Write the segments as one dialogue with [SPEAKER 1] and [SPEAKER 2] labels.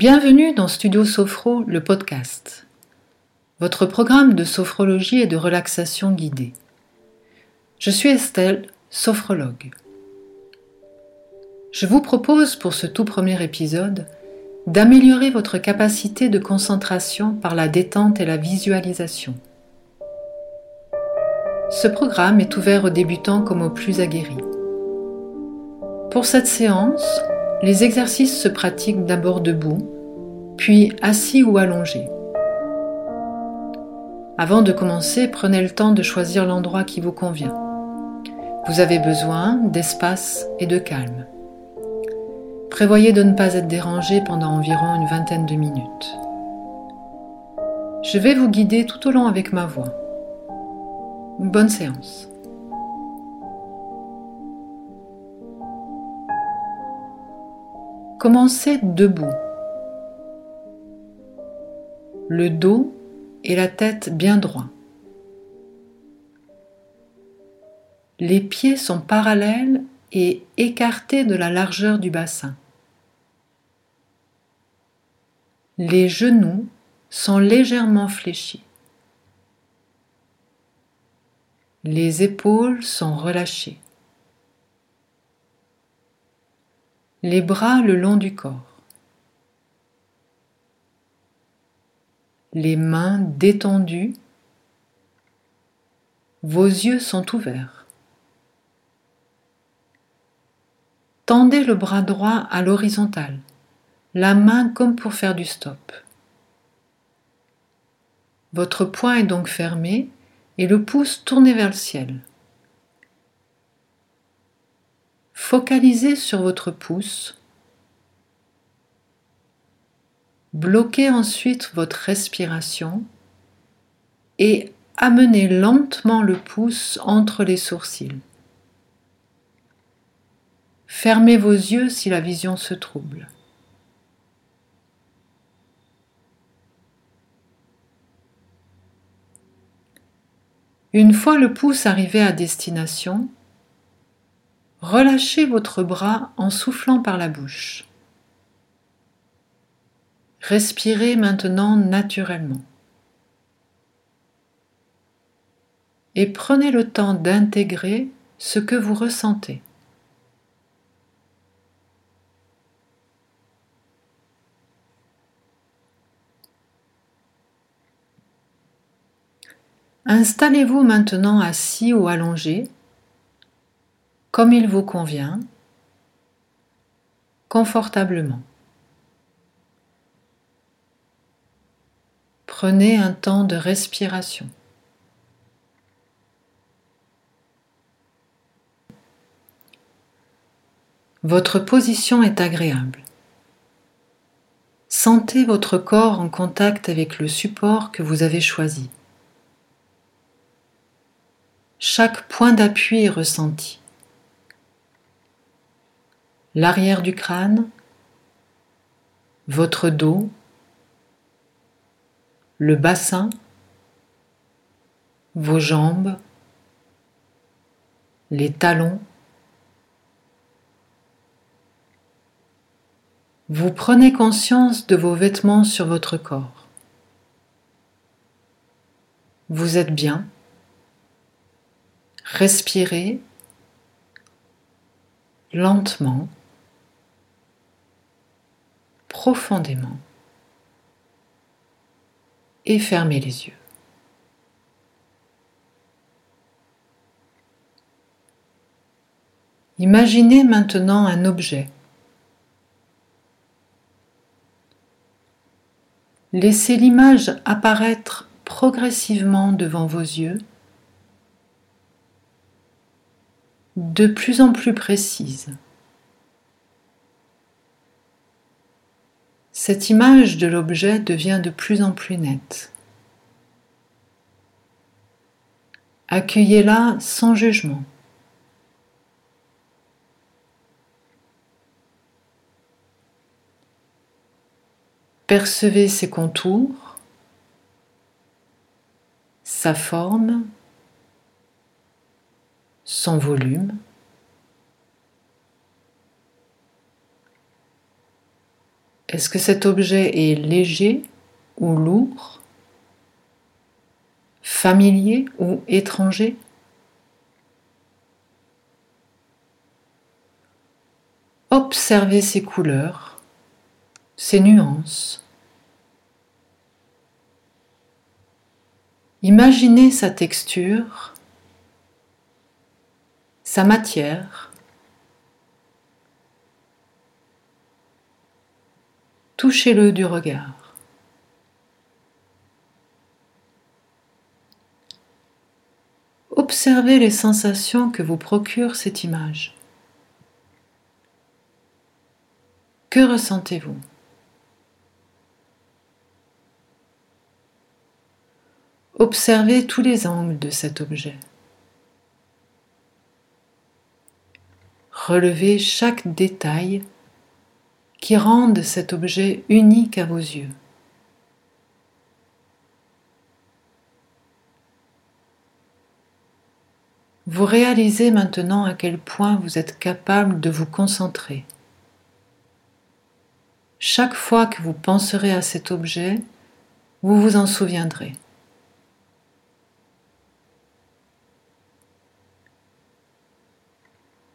[SPEAKER 1] Bienvenue dans Studio Sophro, le podcast, votre programme de sophrologie et de relaxation guidée. Je suis Estelle, sophrologue. Je vous propose pour ce tout premier épisode d'améliorer votre capacité de concentration par la détente et la visualisation. Ce programme est ouvert aux débutants comme aux plus aguerris. Pour cette séance, les exercices se pratiquent d'abord debout, puis assis ou allongé. Avant de commencer, prenez le temps de choisir l'endroit qui vous convient. Vous avez besoin d'espace et de calme. Prévoyez de ne pas être dérangé pendant environ une vingtaine de minutes. Je vais vous guider tout au long avec ma voix. Bonne séance. Commencez debout. Le dos et la tête bien droits. Les pieds sont parallèles et écartés de la largeur du bassin. Les genoux sont légèrement fléchis. Les épaules sont relâchées. Les bras le long du corps, les mains détendues, vos yeux sont ouverts. Tendez le bras droit à l'horizontale, la main comme pour faire du stop. Votre poing est donc fermé et le pouce tourné vers le ciel. Focalisez sur votre pouce. Bloquez ensuite votre respiration et amenez lentement le pouce entre les sourcils. Fermez vos yeux si la vision se trouble. Une fois le pouce arrivé à destination, Relâchez votre bras en soufflant par la bouche. Respirez maintenant naturellement. Et prenez le temps d'intégrer ce que vous ressentez. Installez-vous maintenant assis ou allongé comme il vous convient, confortablement. Prenez un temps de respiration. Votre position est agréable. Sentez votre corps en contact avec le support que vous avez choisi. Chaque point d'appui est ressenti l'arrière du crâne, votre dos, le bassin, vos jambes, les talons. Vous prenez conscience de vos vêtements sur votre corps. Vous êtes bien. Respirez lentement profondément et fermez les yeux. Imaginez maintenant un objet. Laissez l'image apparaître progressivement devant vos yeux, de plus en plus précise. Cette image de l'objet devient de plus en plus nette. Accueillez-la sans jugement. Percevez ses contours, sa forme, son volume. Est-ce que cet objet est léger ou lourd Familier ou étranger? Observez ses couleurs, ses nuances. Imaginez sa texture, sa matière. Touchez-le du regard. Observez les sensations que vous procure cette image. Que ressentez-vous? Observez tous les angles de cet objet. Relevez chaque détail qui rende cet objet unique à vos yeux. Vous réalisez maintenant à quel point vous êtes capable de vous concentrer. Chaque fois que vous penserez à cet objet, vous vous en souviendrez.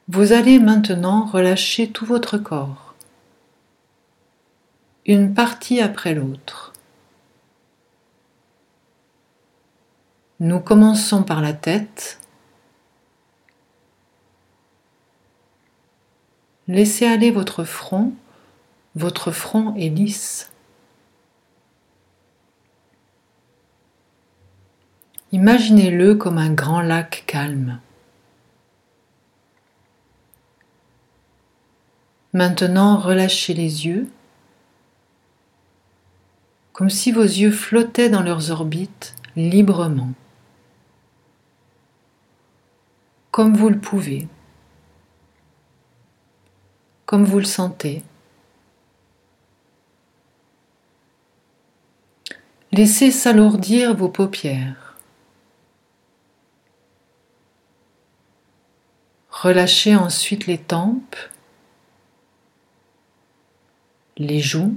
[SPEAKER 1] Vous allez maintenant relâcher tout votre corps, une partie après l'autre. Nous commençons par la tête. Laissez aller votre front votre front est lisse. Imaginez-le comme un grand lac calme. Maintenant, relâchez les yeux, comme si vos yeux flottaient dans leurs orbites librement, comme vous le pouvez, comme vous le sentez. Laissez s'alourdir vos paupières. Relâchez ensuite les tempes, les joues.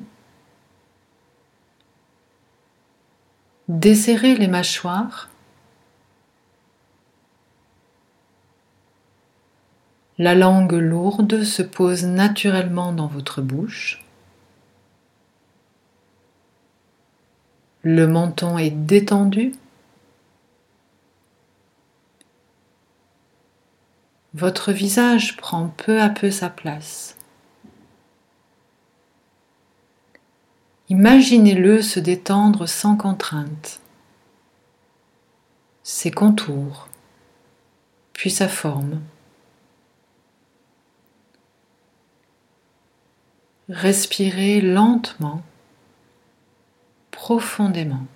[SPEAKER 1] Desserrez les mâchoires. La langue lourde se pose naturellement dans votre bouche. Le menton est détendu. Votre visage prend peu à peu sa place. Imaginez-le se détendre sans contrainte. Ses contours, puis sa forme. Respirez lentement profondément.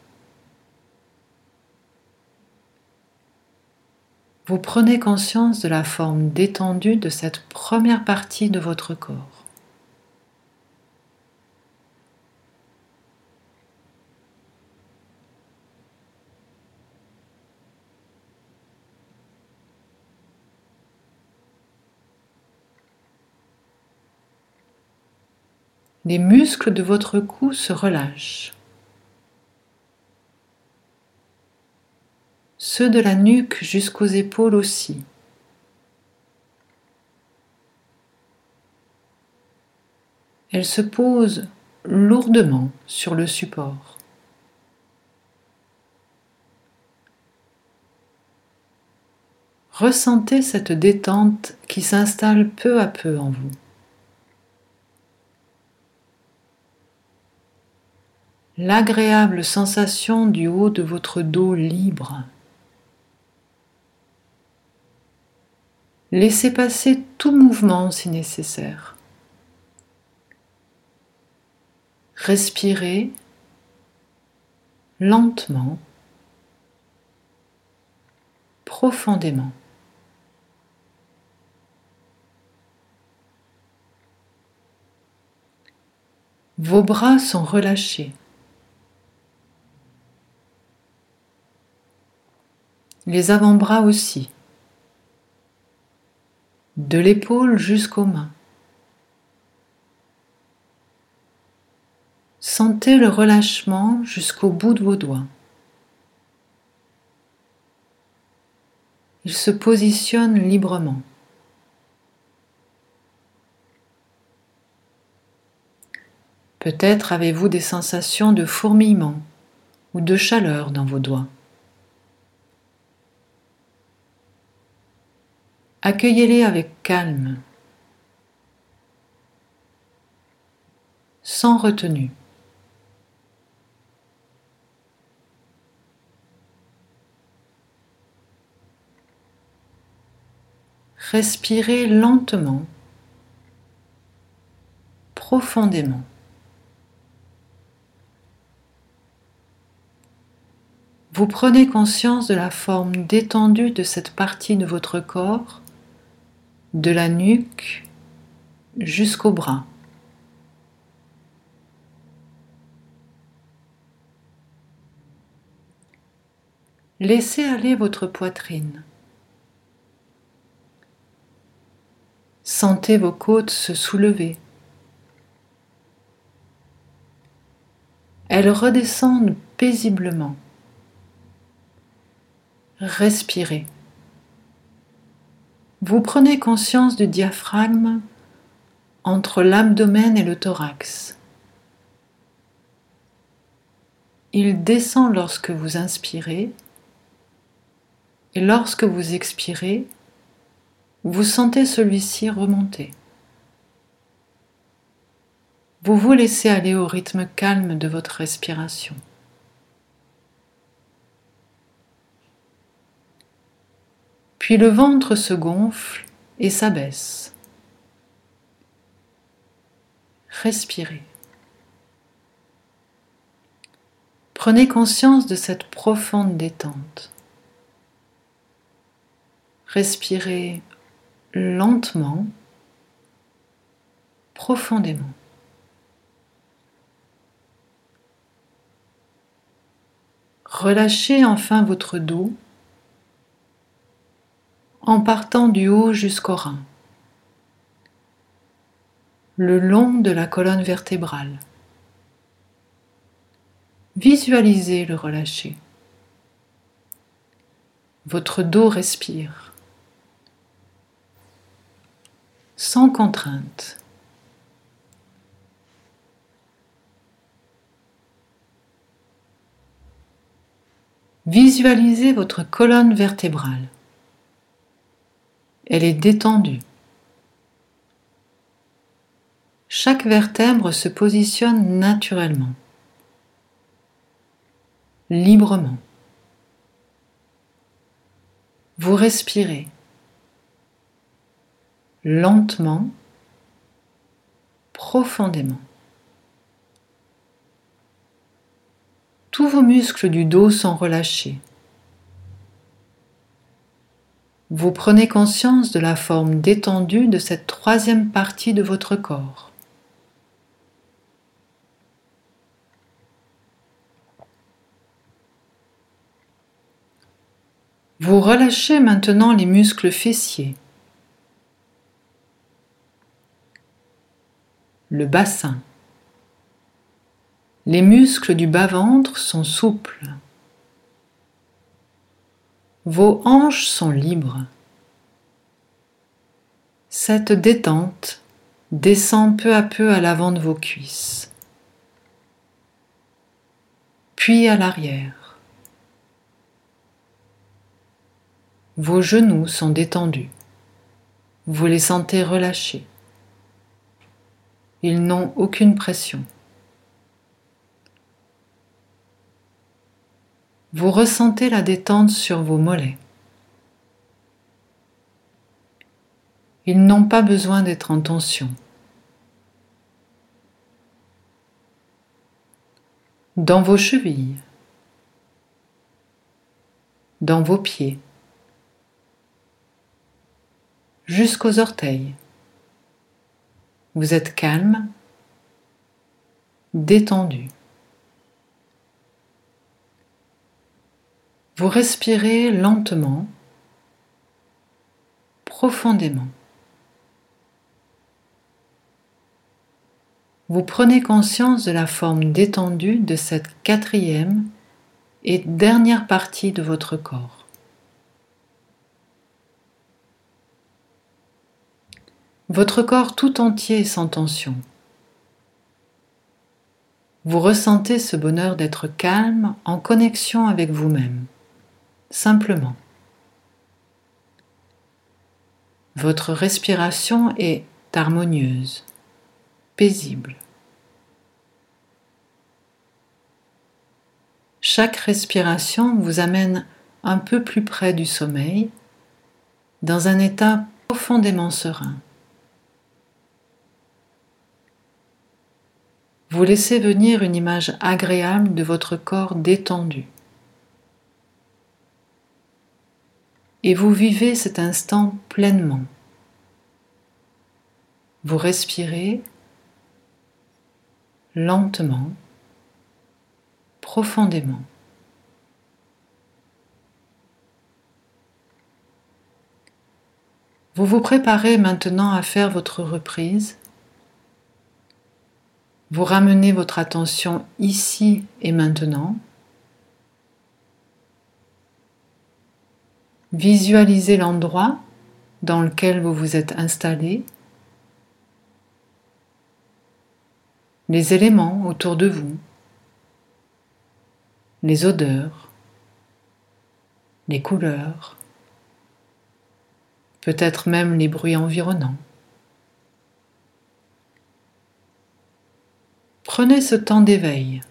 [SPEAKER 1] Vous prenez conscience de la forme détendue de cette première partie de votre corps. Les muscles de votre cou se relâchent. ceux de la nuque jusqu'aux épaules aussi. Elle se pose lourdement sur le support. Ressentez cette détente qui s'installe peu à peu en vous. L'agréable sensation du haut de votre dos libre Laissez passer tout mouvement si nécessaire. Respirez lentement, profondément. Vos bras sont relâchés. Les avant-bras aussi de l'épaule jusqu'aux mains. Sentez le relâchement jusqu'au bout de vos doigts. Il se positionne librement. Peut-être avez-vous des sensations de fourmillement ou de chaleur dans vos doigts. Accueillez-les avec calme, sans retenue. Respirez lentement, profondément. Vous prenez conscience de la forme détendue de cette partie de votre corps, de la nuque jusqu'au bras. Laissez aller votre poitrine. Sentez vos côtes se soulever. Elles redescendent paisiblement. Respirez. Vous prenez conscience du diaphragme entre l'abdomen et le thorax. Il descend lorsque vous inspirez et lorsque vous expirez, vous sentez celui-ci remonter. Vous vous laissez aller au rythme calme de votre respiration. Puis le ventre se gonfle et s'abaisse. Respirez. Prenez conscience de cette profonde détente. Respirez lentement, profondément. Relâchez enfin votre dos en partant du haut jusqu'au rein, le long de la colonne vertébrale. Visualisez le relâcher. Votre dos respire, sans contrainte. Visualisez votre colonne vertébrale. Elle est détendue. Chaque vertèbre se positionne naturellement, librement. Vous respirez lentement, profondément. Tous vos muscles du dos sont relâchés. Vous prenez conscience de la forme détendue de cette troisième partie de votre corps. Vous relâchez maintenant les muscles fessiers, le bassin. Les muscles du bas-ventre sont souples. Vos hanches sont libres. Cette détente descend peu à peu à l'avant de vos cuisses, puis à l'arrière. Vos genoux sont détendus. Vous les sentez relâchés. Ils n'ont aucune pression. Vous ressentez la détente sur vos mollets. Ils n'ont pas besoin d'être en tension. Dans vos chevilles, dans vos pieds, jusqu'aux orteils. Vous êtes calme, détendu. Vous respirez lentement, profondément. vous prenez conscience de la forme détendue de cette quatrième et dernière partie de votre corps. Votre corps tout entier est sans tension. Vous ressentez ce bonheur d'être calme en connexion avec vous-même, simplement. Votre respiration est harmonieuse, paisible. Chaque respiration vous amène un peu plus près du sommeil, dans un état profondément serein. Vous laissez venir une image agréable de votre corps détendu. Et vous vivez cet instant pleinement. Vous respirez lentement, profondément. Vous vous préparez maintenant à faire votre reprise vous ramenez votre attention ici et maintenant. Visualisez l'endroit dans lequel vous vous êtes installé, les éléments autour de vous, les odeurs, les couleurs, peut-être même les bruits environnants. Prenez ce temps d'éveil.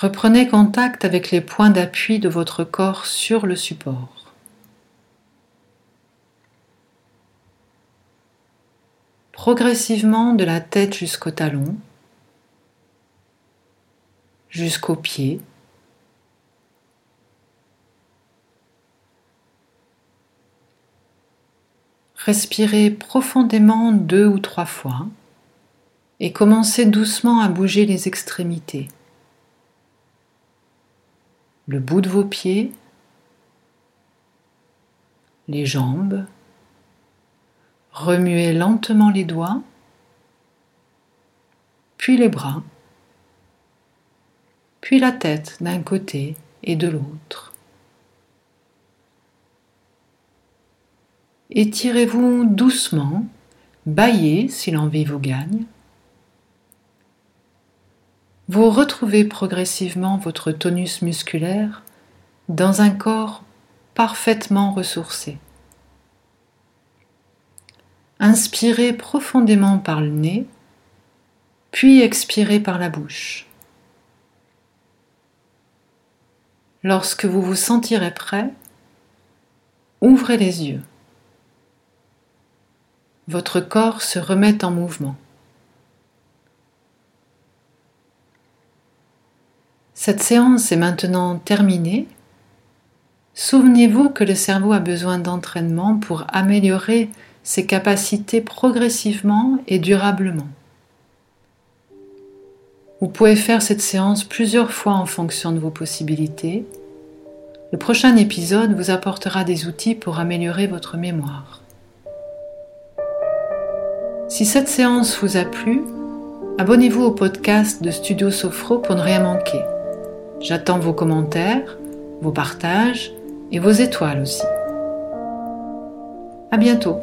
[SPEAKER 1] Reprenez contact avec les points d'appui de votre corps sur le support. Progressivement de la tête jusqu'au talon, jusqu'aux pieds, Respirez profondément deux ou trois fois et commencez doucement à bouger les extrémités. Le bout de vos pieds, les jambes, remuez lentement les doigts, puis les bras, puis la tête d'un côté et de l'autre. Étirez-vous doucement, baillez si l'envie vous gagne. Vous retrouvez progressivement votre tonus musculaire dans un corps parfaitement ressourcé. Inspirez profondément par le nez, puis expirez par la bouche. Lorsque vous vous sentirez prêt, ouvrez les yeux votre corps se remet en mouvement. Cette séance est maintenant terminée. Souvenez-vous que le cerveau a besoin d'entraînement pour améliorer ses capacités progressivement et durablement. Vous pouvez faire cette séance plusieurs fois en fonction de vos possibilités. Le prochain épisode vous apportera des outils pour améliorer votre mémoire. Si cette séance vous a plu, abonnez-vous au podcast de Studio Sofro pour ne rien manquer. J'attends vos commentaires, vos partages et vos étoiles aussi. À bientôt!